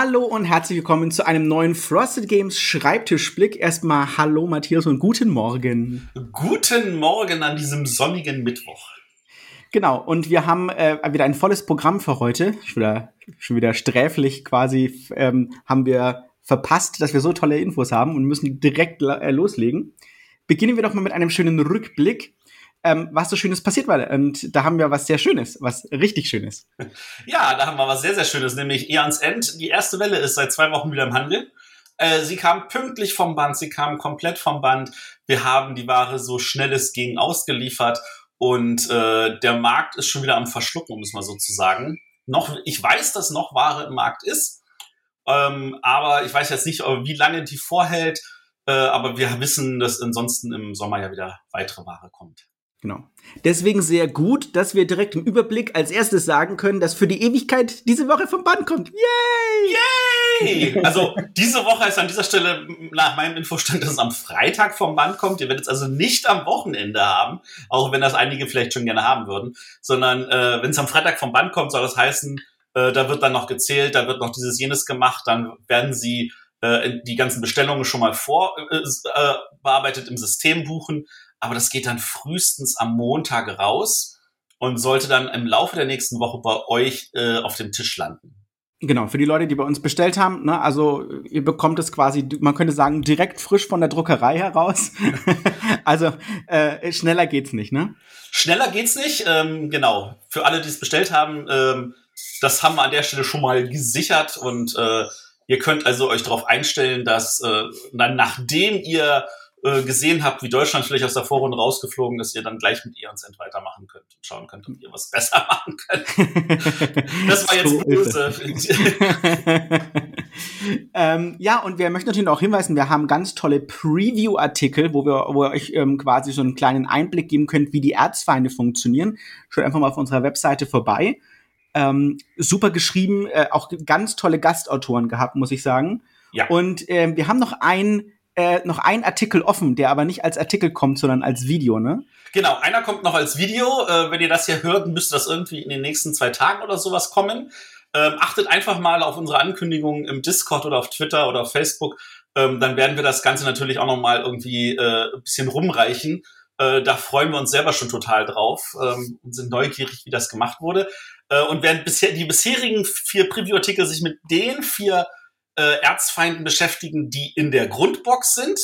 Hallo und herzlich willkommen zu einem neuen Frosted Games Schreibtischblick. Erstmal hallo Matthias und guten Morgen. Guten Morgen an diesem sonnigen Mittwoch. Genau, und wir haben äh, wieder ein volles Programm für heute. Schon wieder, schon wieder sträflich quasi ähm, haben wir verpasst, dass wir so tolle Infos haben und müssen direkt äh, loslegen. Beginnen wir doch mal mit einem schönen Rückblick ähm, was so Schönes passiert war. Und da haben wir was sehr Schönes, was richtig Schönes. Ja, da haben wir was sehr, sehr Schönes, nämlich Eons End. Die erste Welle ist seit zwei Wochen wieder im Handel. Äh, sie kam pünktlich vom Band, sie kam komplett vom Band. Wir haben die Ware so schnell es ging ausgeliefert und äh, der Markt ist schon wieder am Verschlucken, um es mal so zu sagen. Noch, ich weiß, dass noch Ware im Markt ist, ähm, aber ich weiß jetzt nicht, wie lange die vorhält. Äh, aber wir wissen, dass ansonsten im Sommer ja wieder weitere Ware kommt. Genau. Deswegen sehr gut, dass wir direkt im Überblick als erstes sagen können, dass für die Ewigkeit diese Woche vom Band kommt. Yay! Yay! Also diese Woche ist an dieser Stelle nach meinem Infostand, dass es am Freitag vom Band kommt. Ihr werdet es also nicht am Wochenende haben, auch wenn das einige vielleicht schon gerne haben würden, sondern äh, wenn es am Freitag vom Band kommt, soll das heißen, äh, da wird dann noch gezählt, da wird noch dieses jenes gemacht, dann werden sie äh, die ganzen Bestellungen schon mal vor äh, äh im System buchen aber das geht dann frühestens am Montag raus und sollte dann im Laufe der nächsten Woche bei euch äh, auf dem Tisch landen. Genau, für die Leute, die bei uns bestellt haben, ne, also ihr bekommt es quasi, man könnte sagen, direkt frisch von der Druckerei heraus. also äh, schneller geht's nicht, ne? Schneller geht's nicht, ähm, genau. Für alle, die es bestellt haben, ähm, das haben wir an der Stelle schon mal gesichert und äh, ihr könnt also euch darauf einstellen, dass äh, dann nachdem ihr äh, gesehen habt, wie Deutschland vielleicht aus der Vorrunde rausgeflogen ist, ihr dann gleich mit ihr ins End weitermachen könnt und schauen könnt, ob ihr was besser machen könnt. das war jetzt so böse. ähm, ja, und wir möchten natürlich auch hinweisen, wir haben ganz tolle Preview-Artikel, wo wir, wo ihr euch ähm, quasi so einen kleinen Einblick geben könnt, wie die Erzfeinde funktionieren. Schaut einfach mal auf unserer Webseite vorbei. Ähm, super geschrieben, äh, auch ganz tolle Gastautoren gehabt, muss ich sagen. Ja. Und äh, wir haben noch einen äh, noch ein Artikel offen, der aber nicht als Artikel kommt, sondern als Video, ne? Genau, einer kommt noch als Video. Äh, wenn ihr das hier hört, müsste das irgendwie in den nächsten zwei Tagen oder sowas kommen. Ähm, achtet einfach mal auf unsere Ankündigungen im Discord oder auf Twitter oder auf Facebook. Ähm, dann werden wir das Ganze natürlich auch noch mal irgendwie äh, ein bisschen rumreichen. Äh, da freuen wir uns selber schon total drauf ähm, und sind neugierig, wie das gemacht wurde. Äh, und während bisher die bisherigen vier Preview-Artikel sich mit den vier äh, Erzfeinden beschäftigen, die in der Grundbox sind,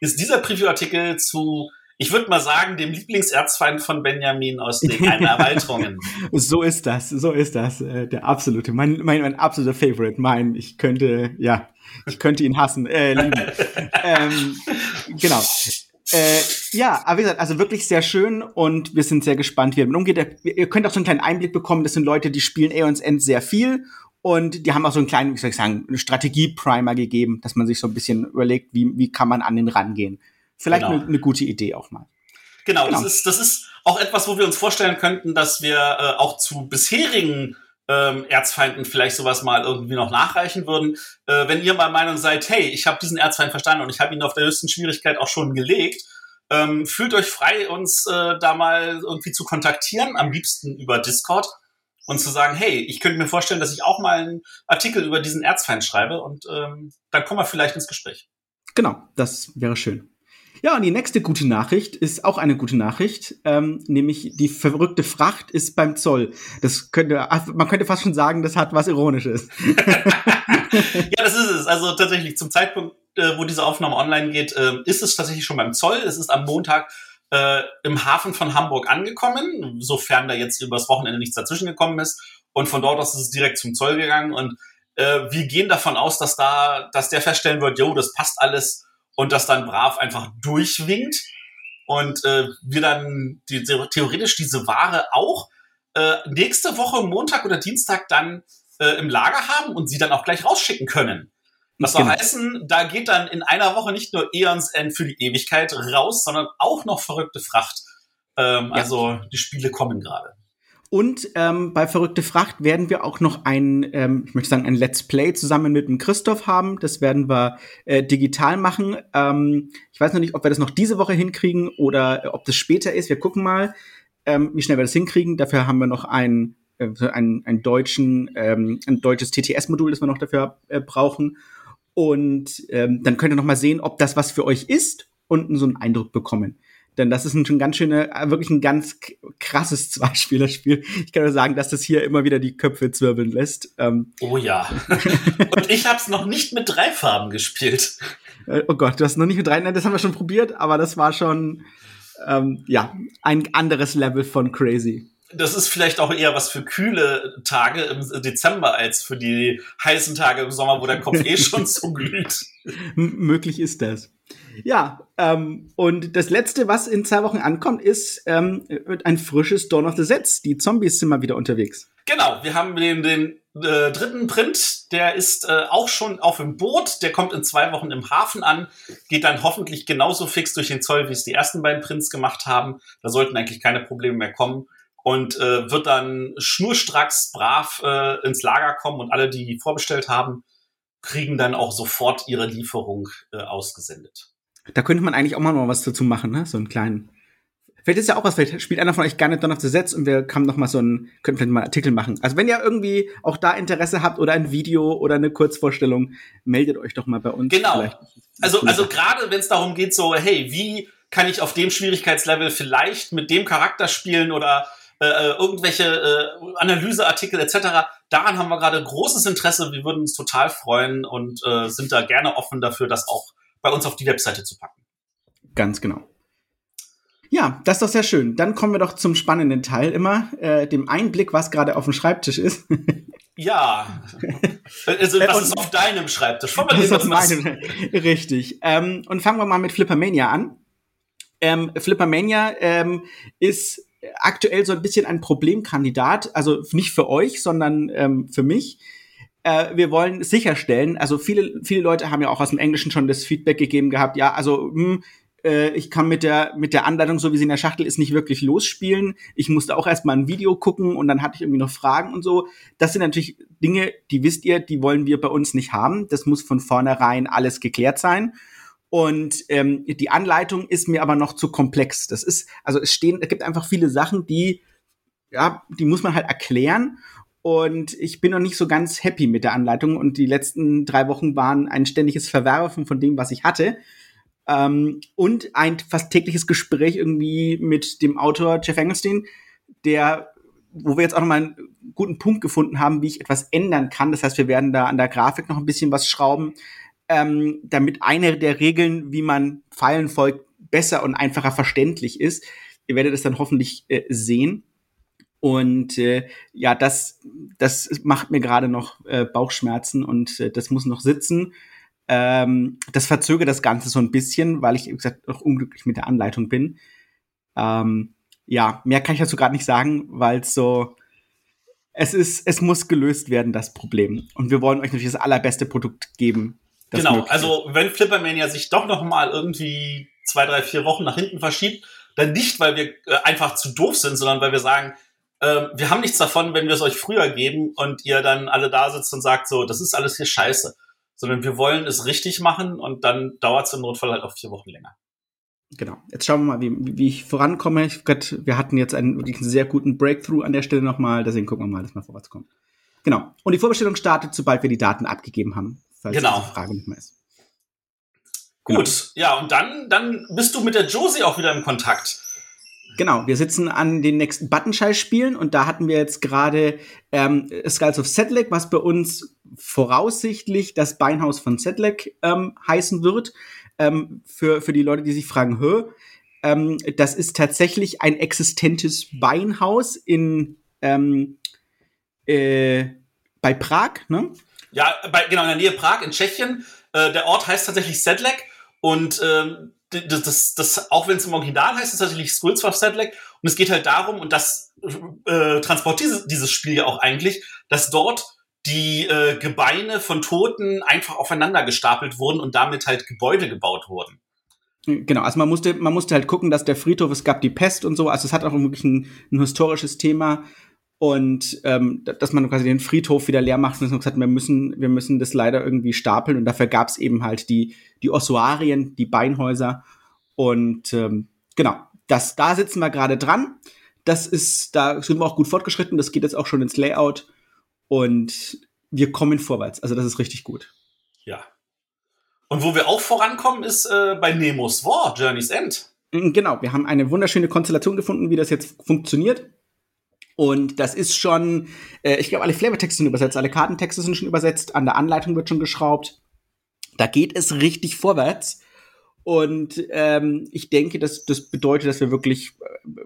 ist dieser Preview-Artikel zu, ich würde mal sagen, dem Lieblingserzfeind von Benjamin aus den Erweiterungen. so ist das, so ist das. Äh, der absolute, mein, mein, mein absoluter Favorite. Mein, ich könnte, ja, ich könnte ihn hassen, äh, lieben. ähm, genau. Äh, ja, aber wie gesagt, also wirklich sehr schön und wir sind sehr gespannt, wie er damit umgeht. Ihr könnt auch so einen kleinen Einblick bekommen, das sind Leute, die spielen Aeons End sehr viel und die haben auch so einen kleinen, wie soll ich sagen, Strategie-Primer gegeben, dass man sich so ein bisschen überlegt, wie, wie kann man an den rangehen. Vielleicht genau. eine, eine gute Idee auch mal. Genau, genau, Das, ist, das ist auch etwas, wo wir uns vorstellen könnten, dass wir äh, auch zu bisherigen ähm, Erzfeinden vielleicht sowas mal irgendwie noch nachreichen würden. Äh, wenn ihr mal Meinung seid, hey, ich habe diesen Erzfeind verstanden und ich habe ihn auf der höchsten Schwierigkeit auch schon gelegt, ähm, fühlt euch frei, uns äh, da mal irgendwie zu kontaktieren, am liebsten über Discord und zu sagen, hey, ich könnte mir vorstellen, dass ich auch mal einen Artikel über diesen Erzfeind schreibe und ähm, dann kommen wir vielleicht ins Gespräch. Genau, das wäre schön. Ja, und die nächste gute Nachricht ist auch eine gute Nachricht, ähm, nämlich die verrückte Fracht ist beim Zoll. Das könnte, man könnte fast schon sagen, das hat was Ironisches. ja, das ist es. Also tatsächlich zum Zeitpunkt, äh, wo diese Aufnahme online geht, äh, ist es tatsächlich schon beim Zoll. Es ist am Montag äh, im Hafen von Hamburg angekommen, sofern da jetzt übers Wochenende nichts dazwischen gekommen ist. Und von dort aus ist es direkt zum Zoll gegangen. Und äh, wir gehen davon aus, dass da, dass der feststellen wird, jo, das passt alles und das dann brav einfach durchwinkt. Und äh, wir dann die, theoretisch diese Ware auch äh, nächste Woche, Montag oder Dienstag, dann äh, im Lager haben und sie dann auch gleich rausschicken können. Was soll genau. heißen, da geht dann in einer Woche nicht nur Eons End für die Ewigkeit raus, sondern auch noch verrückte Fracht. Ähm, ja. Also die Spiele kommen gerade. Und ähm, bei Verrückte Fracht werden wir auch noch ein, ähm, ich möchte sagen, ein Let's Play zusammen mit dem Christoph haben. Das werden wir äh, digital machen. Ähm, ich weiß noch nicht, ob wir das noch diese Woche hinkriegen oder äh, ob das später ist. Wir gucken mal, ähm, wie schnell wir das hinkriegen. Dafür haben wir noch ein äh, einen, einen deutschen, ähm, ein deutsches TTS-Modul, das wir noch dafür äh, brauchen. Und ähm, dann könnt ihr noch mal sehen, ob das was für euch ist und so einen Eindruck bekommen. Denn das ist ein schon ganz schöne, äh, wirklich ein ganz krasses Zweispielerspiel. Ich kann nur sagen, dass das hier immer wieder die Köpfe zwirbeln lässt. Ähm oh ja. Und ich habe es noch nicht mit drei Farben gespielt. Äh, oh Gott, du hast noch nicht mit drei, nein, das haben wir schon probiert, aber das war schon, ähm, ja, ein anderes Level von crazy das ist vielleicht auch eher was für kühle Tage im Dezember als für die heißen Tage im Sommer, wo der Kopf eh schon so glüht. M möglich ist das. Ja, ähm, und das letzte, was in zwei Wochen ankommt, ist ähm, ein frisches Dawn of the Sets. Die Zombies sind mal wieder unterwegs. Genau, wir haben den, den äh, dritten Print, der ist äh, auch schon auf dem Boot, der kommt in zwei Wochen im Hafen an, geht dann hoffentlich genauso fix durch den Zoll, wie es die ersten beiden Prints gemacht haben. Da sollten eigentlich keine Probleme mehr kommen und äh, wird dann schnurstracks brav äh, ins Lager kommen und alle, die vorbestellt haben, kriegen dann auch sofort ihre Lieferung äh, ausgesendet. Da könnte man eigentlich auch mal was dazu machen, ne? So einen kleinen. Vielleicht ist ja auch was, vielleicht spielt einer von euch nicht Dawn of the Sets und wir können noch mal so einen, könnten vielleicht mal einen Artikel machen. Also wenn ihr irgendwie auch da Interesse habt oder ein Video oder eine Kurzvorstellung, meldet euch doch mal bei uns. Genau. Vielleicht. Also, also gerade wenn es darum geht, so, hey, wie kann ich auf dem Schwierigkeitslevel vielleicht mit dem Charakter spielen oder äh, äh, irgendwelche äh, Analyseartikel etc. Daran haben wir gerade großes Interesse. Wir würden uns total freuen und äh, sind da gerne offen dafür, das auch bei uns auf die Webseite zu packen. Ganz genau. Ja, das ist doch sehr schön. Dann kommen wir doch zum spannenden Teil immer, äh, dem Einblick, was gerade auf dem Schreibtisch ist. ja. Also, was ist auf deinem Schreibtisch? Was ist auf meinem. Richtig. Ähm, und fangen wir mal mit Flippermania an. Ähm, Flippermania ähm, ist aktuell so ein bisschen ein Problemkandidat, also nicht für euch, sondern ähm, für mich. Äh, wir wollen sicherstellen, also viele, viele Leute haben ja auch aus dem Englischen schon das Feedback gegeben gehabt, ja, also mh, hm, äh, ich kann mit der, mit der Anleitung, so wie sie in der Schachtel ist, nicht wirklich losspielen. Ich musste auch erstmal ein Video gucken und dann hatte ich irgendwie noch Fragen und so. Das sind natürlich Dinge, die wisst ihr, die wollen wir bei uns nicht haben. Das muss von vornherein alles geklärt sein. Und ähm, die Anleitung ist mir aber noch zu komplex. Das ist, also es stehen, es gibt einfach viele Sachen, die, ja, die muss man halt erklären. Und ich bin noch nicht so ganz happy mit der Anleitung. Und die letzten drei Wochen waren ein ständiges Verwerfen von dem, was ich hatte. Ähm, und ein fast tägliches Gespräch irgendwie mit dem Autor Jeff Engelstein, der, wo wir jetzt auch noch mal einen guten Punkt gefunden haben, wie ich etwas ändern kann. Das heißt, wir werden da an der Grafik noch ein bisschen was schrauben ähm, damit eine der Regeln, wie man Pfeilen folgt, besser und einfacher verständlich ist. Ihr werdet es dann hoffentlich äh, sehen. Und äh, ja, das, das macht mir gerade noch äh, Bauchschmerzen und äh, das muss noch sitzen. Ähm, das verzögert das Ganze so ein bisschen, weil ich, wie gesagt, noch unglücklich mit der Anleitung bin. Ähm, ja, mehr kann ich dazu gerade nicht sagen, weil es so, es ist, es muss gelöst werden, das Problem. Und wir wollen euch natürlich das allerbeste Produkt geben, genau, also wenn Flippermania sich doch noch mal irgendwie zwei, drei, vier Wochen nach hinten verschiebt, dann nicht, weil wir äh, einfach zu doof sind, sondern weil wir sagen, äh, wir haben nichts davon, wenn wir es euch früher geben und ihr dann alle da sitzt und sagt so, das ist alles hier scheiße. Sondern wir wollen es richtig machen und dann dauert es im Notfall halt auch vier Wochen länger. Genau. Jetzt schauen wir mal, wie, wie ich vorankomme. Ich, grad, wir hatten jetzt einen wirklich einen sehr guten Breakthrough an der Stelle nochmal, deswegen gucken wir mal, dass wir vorwärts kommen. Genau. Und die Vorbestellung startet, sobald wir die Daten abgegeben haben falls genau. diese Frage nicht mehr ist. Gut, genau. ja, und dann, dann bist du mit der Josie auch wieder im Kontakt. Genau, wir sitzen an den nächsten Buttonschei-Spielen und da hatten wir jetzt gerade ähm, Skulls of Sedlec, was bei uns voraussichtlich das Beinhaus von Sedlec ähm, heißen wird. Ähm, für, für die Leute, die sich fragen, hö, ähm, das ist tatsächlich ein existentes Beinhaus in ähm, äh, bei Prag, ne? Ja, bei, genau, in der Nähe Prag, in Tschechien. Äh, der Ort heißt tatsächlich Sedlec und ähm, das, das, das, auch wenn es im Original heißt, ist tatsächlich Skulls of Sedlec. Und es geht halt darum, und das äh, transportiert dieses, dieses Spiel ja auch eigentlich, dass dort die äh, Gebeine von Toten einfach aufeinander gestapelt wurden und damit halt Gebäude gebaut wurden. Genau, also man musste, man musste halt gucken, dass der Friedhof, es gab die Pest und so, also es hat auch wirklich ein, ein historisches Thema und ähm, dass man quasi den Friedhof wieder leer macht und gesagt, wir müssen, wir müssen das leider irgendwie stapeln und dafür gab es eben halt die, die Ossuarien, die Beinhäuser und ähm, genau, das, da sitzen wir gerade dran. das ist, da sind wir auch gut fortgeschritten. Das geht jetzt auch schon ins Layout und wir kommen vorwärts. Also das ist richtig gut. Ja. Und wo wir auch vorankommen, ist äh, bei Nemos War, Journey's End. Genau, wir haben eine wunderschöne Konstellation gefunden, wie das jetzt funktioniert. Und das ist schon, äh, ich glaube, alle Flavortexte sind übersetzt, alle Kartentexte sind schon übersetzt, an der Anleitung wird schon geschraubt. Da geht es richtig vorwärts. Und ähm, ich denke, dass das bedeutet, dass wir wirklich äh,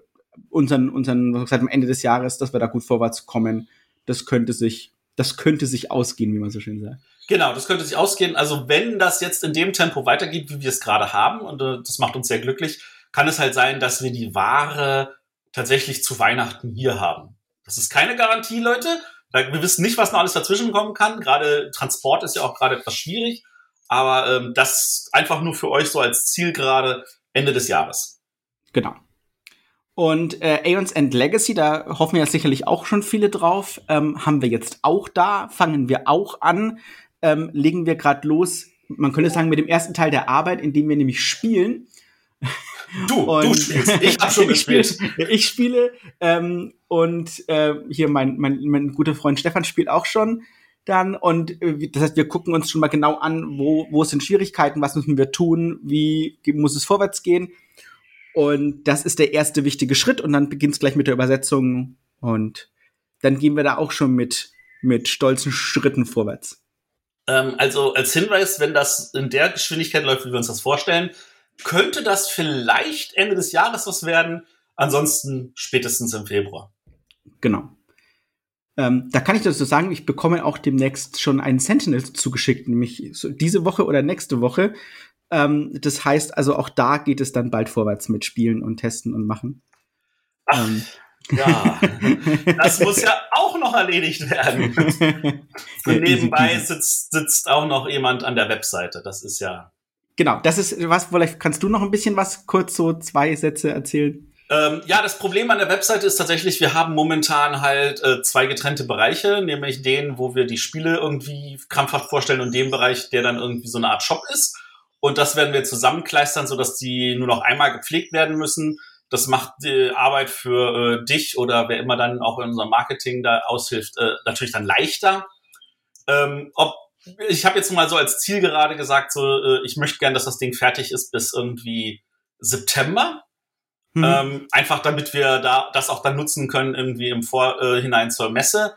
unseren, unseren, gesagt, am Ende des Jahres, dass wir da gut vorwärts kommen. Das könnte sich, das könnte sich ausgehen, wie man so schön sagt. Genau, das könnte sich ausgehen. Also wenn das jetzt in dem Tempo weitergeht, wie wir es gerade haben, und äh, das macht uns sehr glücklich, kann es halt sein, dass wir die Ware tatsächlich zu Weihnachten hier haben. Das ist keine Garantie, Leute. Wir wissen nicht, was noch alles dazwischen kommen kann. Gerade Transport ist ja auch gerade etwas schwierig. Aber ähm, das einfach nur für euch so als Ziel gerade Ende des Jahres. Genau. Und äh, Aeons End Legacy, da hoffen ja sicherlich auch schon viele drauf, ähm, haben wir jetzt auch da, fangen wir auch an, ähm, legen wir gerade los, man könnte sagen, mit dem ersten Teil der Arbeit, in dem wir nämlich spielen. Du, und du spielst. Ich habe schon gespielt. ich spiele, ich spiele ähm, und äh, hier mein, mein, mein guter Freund Stefan spielt auch schon dann und äh, das heißt, wir gucken uns schon mal genau an, wo, wo sind Schwierigkeiten, was müssen wir tun, wie muss es vorwärts gehen. Und das ist der erste wichtige Schritt und dann beginnt es gleich mit der Übersetzung und dann gehen wir da auch schon mit, mit stolzen Schritten vorwärts. Ähm, also als Hinweis, wenn das in der Geschwindigkeit läuft, wie wir uns das vorstellen, könnte das vielleicht Ende des Jahres was werden, ansonsten spätestens im Februar. Genau. Ähm, da kann ich dazu sagen, ich bekomme auch demnächst schon einen Sentinel zugeschickt, nämlich so diese Woche oder nächste Woche. Ähm, das heißt also, auch da geht es dann bald vorwärts mit Spielen und Testen und Machen. Ach, ähm. Ja, das muss ja auch noch erledigt werden. Und nebenbei sitzt, sitzt auch noch jemand an der Webseite. Das ist ja. Genau, das ist was, vielleicht kannst du noch ein bisschen was kurz so zwei Sätze erzählen. Ähm, ja, das Problem an der Webseite ist tatsächlich, wir haben momentan halt äh, zwei getrennte Bereiche, nämlich den, wo wir die Spiele irgendwie krampfhaft vorstellen und den Bereich, der dann irgendwie so eine Art Shop ist. Und das werden wir zusammenkleistern, sodass die nur noch einmal gepflegt werden müssen. Das macht die Arbeit für äh, dich oder wer immer dann auch in unserem Marketing da aushilft, äh, natürlich dann leichter. Ähm, ob, ich habe jetzt mal so als Ziel gerade gesagt, so äh, ich möchte gern, dass das Ding fertig ist bis irgendwie September. Mhm. Ähm, einfach damit wir da das auch dann nutzen können, irgendwie im Vorhinein äh, zur Messe.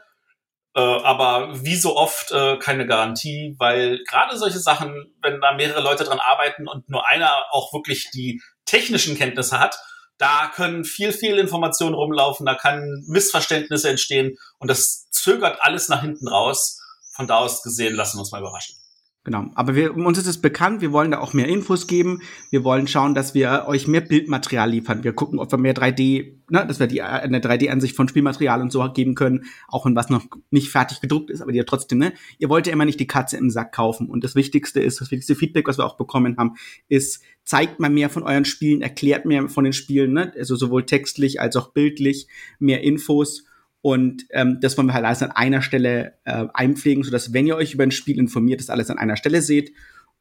Äh, aber wie so oft äh, keine Garantie, weil gerade solche Sachen, wenn da mehrere Leute dran arbeiten und nur einer auch wirklich die technischen Kenntnisse hat, da können viel, viel Informationen rumlaufen, da kann Missverständnisse entstehen und das zögert alles nach hinten raus. Von da aus gesehen, lassen wir uns mal überraschen. Genau. Aber wir, uns ist es bekannt, wir wollen da auch mehr Infos geben. Wir wollen schauen, dass wir euch mehr Bildmaterial liefern. Wir gucken, ob wir mehr 3D, ne, dass wir die, eine 3D-Ansicht von Spielmaterial und so geben können. Auch wenn was noch nicht fertig gedruckt ist, aber die ja trotzdem, ne? Ihr wollt ja immer nicht die Katze im Sack kaufen. Und das Wichtigste ist, das wichtigste Feedback, was wir auch bekommen haben, ist, zeigt mal mehr von euren Spielen, erklärt mehr von den Spielen, ne? Also sowohl textlich als auch bildlich, mehr Infos und ähm, das wollen wir halt alles an einer Stelle äh, einpflegen, sodass, wenn ihr euch über ein Spiel informiert, das alles an einer Stelle seht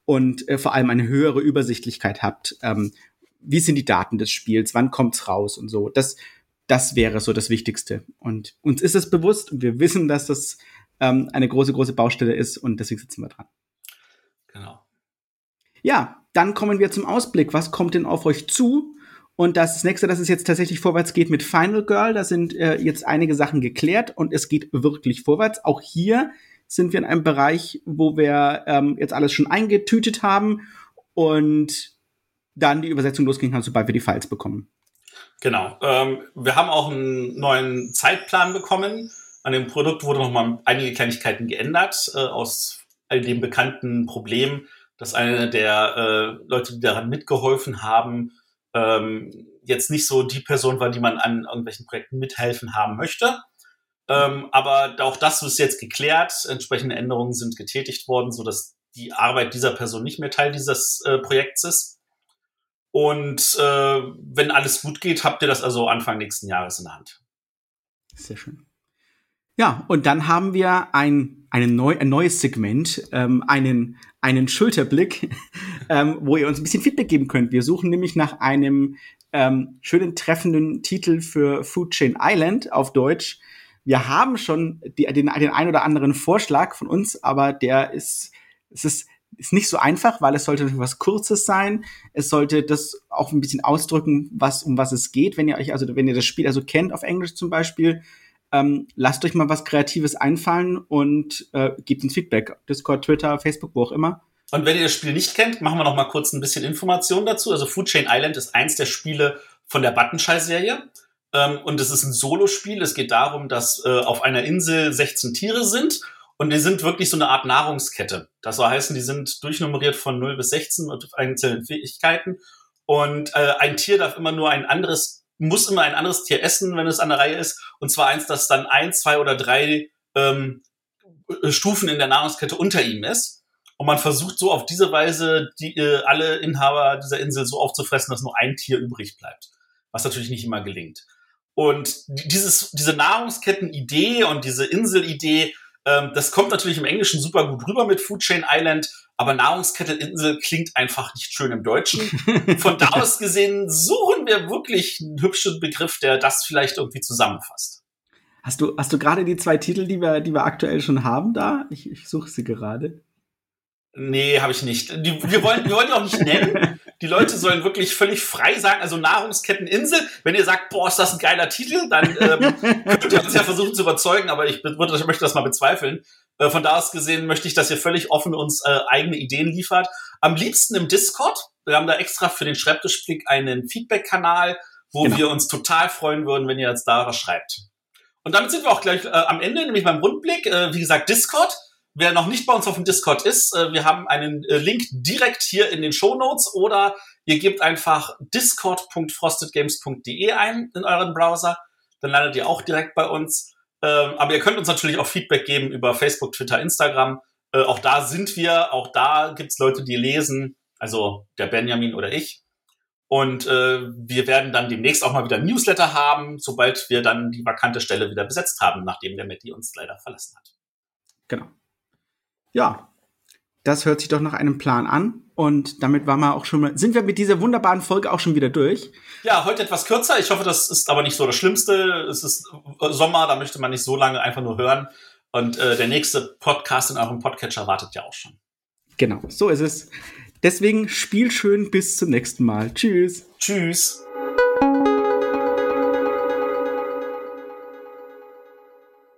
und äh, vor allem eine höhere Übersichtlichkeit habt. Ähm, wie sind die Daten des Spiels? Wann kommt's raus und so? Das, das wäre so das Wichtigste. Und uns ist es bewusst und wir wissen, dass das ähm, eine große, große Baustelle ist und deswegen sitzen wir dran. Genau. Ja, dann kommen wir zum Ausblick. Was kommt denn auf euch zu? Und das nächste, dass es jetzt tatsächlich vorwärts geht mit Final Girl, da sind äh, jetzt einige Sachen geklärt und es geht wirklich vorwärts. Auch hier sind wir in einem Bereich, wo wir ähm, jetzt alles schon eingetütet haben und dann die Übersetzung losgehen kann, sobald wir die Files bekommen. Genau. Ähm, wir haben auch einen neuen Zeitplan bekommen. An dem Produkt wurde nochmal einige Kleinigkeiten geändert, äh, aus all dem bekannten Problem, dass eine der äh, Leute, die daran mitgeholfen haben, ähm, jetzt nicht so die Person war, die man an irgendwelchen Projekten mithelfen haben möchte. Ähm, aber auch das ist jetzt geklärt. Entsprechende Änderungen sind getätigt worden, so dass die Arbeit dieser Person nicht mehr Teil dieses äh, Projekts ist. Und äh, wenn alles gut geht, habt ihr das also Anfang nächsten Jahres in der Hand. Sehr schön. Ja, und dann haben wir ein, eine neu, ein neues Segment, ähm, einen, einen Schulterblick, ähm, wo ihr uns ein bisschen Feedback geben könnt. Wir suchen nämlich nach einem ähm, schönen treffenden Titel für Food Chain Island auf Deutsch. Wir haben schon die, den, den ein oder anderen Vorschlag von uns, aber der ist, es ist, ist nicht so einfach, weil es sollte was Kurzes sein. Es sollte das auch ein bisschen ausdrücken, was, um was es geht. Wenn ihr euch, also wenn ihr das Spiel also kennt auf Englisch zum Beispiel, ähm, lasst euch mal was Kreatives einfallen und äh, gebt uns Feedback. Discord, Twitter, Facebook, wo auch immer. Und wenn ihr das Spiel nicht kennt, machen wir noch mal kurz ein bisschen Information dazu. Also Food Chain Island ist eins der Spiele von der Buttonschei-Serie. Ähm, und es ist ein Solospiel. Es geht darum, dass äh, auf einer Insel 16 Tiere sind und die sind wirklich so eine Art Nahrungskette. Das soll heißen, die sind durchnummeriert von 0 bis 16 mit einzelnen Fähigkeiten. Und äh, ein Tier darf immer nur ein anderes, muss immer ein anderes Tier essen, wenn es an der Reihe ist. Und zwar eins, das dann ein, zwei oder drei ähm, Stufen in der Nahrungskette unter ihm ist. Und man versucht so auf diese Weise die, äh, alle Inhaber dieser Insel so aufzufressen, dass nur ein Tier übrig bleibt. Was natürlich nicht immer gelingt. Und dieses, diese Nahrungsketten-Idee und diese Insel-Idee, ähm, das kommt natürlich im Englischen super gut rüber mit Food Chain Island, aber Nahrungskette-Insel klingt einfach nicht schön im Deutschen. Von da aus gesehen suchen wir wirklich einen hübschen Begriff, der das vielleicht irgendwie zusammenfasst. Hast du, hast du gerade die zwei Titel, die wir, die wir aktuell schon haben da? Ich, ich suche sie gerade. Nee, habe ich nicht. Die, wir, wollen, wir wollen die auch nicht nennen. Die Leute sollen wirklich völlig frei sagen, also Nahrungsketteninsel. Wenn ihr sagt, boah, ist das ein geiler Titel, dann ähm, könnt ihr uns ja versuchen zu überzeugen, aber ich, würde, ich möchte das mal bezweifeln. Äh, von da aus gesehen möchte ich, dass ihr völlig offen uns äh, eigene Ideen liefert. Am liebsten im Discord. Wir haben da extra für den Schreibtischblick einen Feedback-Kanal, wo genau. wir uns total freuen würden, wenn ihr jetzt da was schreibt. Und damit sind wir auch gleich äh, am Ende, nämlich beim Rundblick. Äh, wie gesagt, Discord. Wer noch nicht bei uns auf dem Discord ist, äh, wir haben einen äh, Link direkt hier in den Show Notes oder ihr gebt einfach discord.frostedgames.de ein in euren Browser. Dann landet ihr auch direkt bei uns. Ähm, aber ihr könnt uns natürlich auch Feedback geben über Facebook, Twitter, Instagram. Äh, auch da sind wir, auch da gibt's Leute, die lesen, also der Benjamin oder ich. Und wir werden dann demnächst auch mal wieder Newsletter haben, sobald wir dann die vakante Stelle wieder besetzt haben, nachdem der Matti uns leider verlassen hat. Genau. Ja, das hört sich doch nach einem Plan an. Und damit waren wir auch schon mal, sind wir mit dieser wunderbaren Folge auch schon wieder durch. Ja, heute etwas kürzer. Ich hoffe, das ist aber nicht so das Schlimmste. Es ist Sommer, da möchte man nicht so lange einfach nur hören. Und äh, der nächste Podcast in eurem Podcatcher wartet ja auch schon. Genau, so ist es. Deswegen spiel schön bis zum nächsten Mal. Tschüss. Tschüss.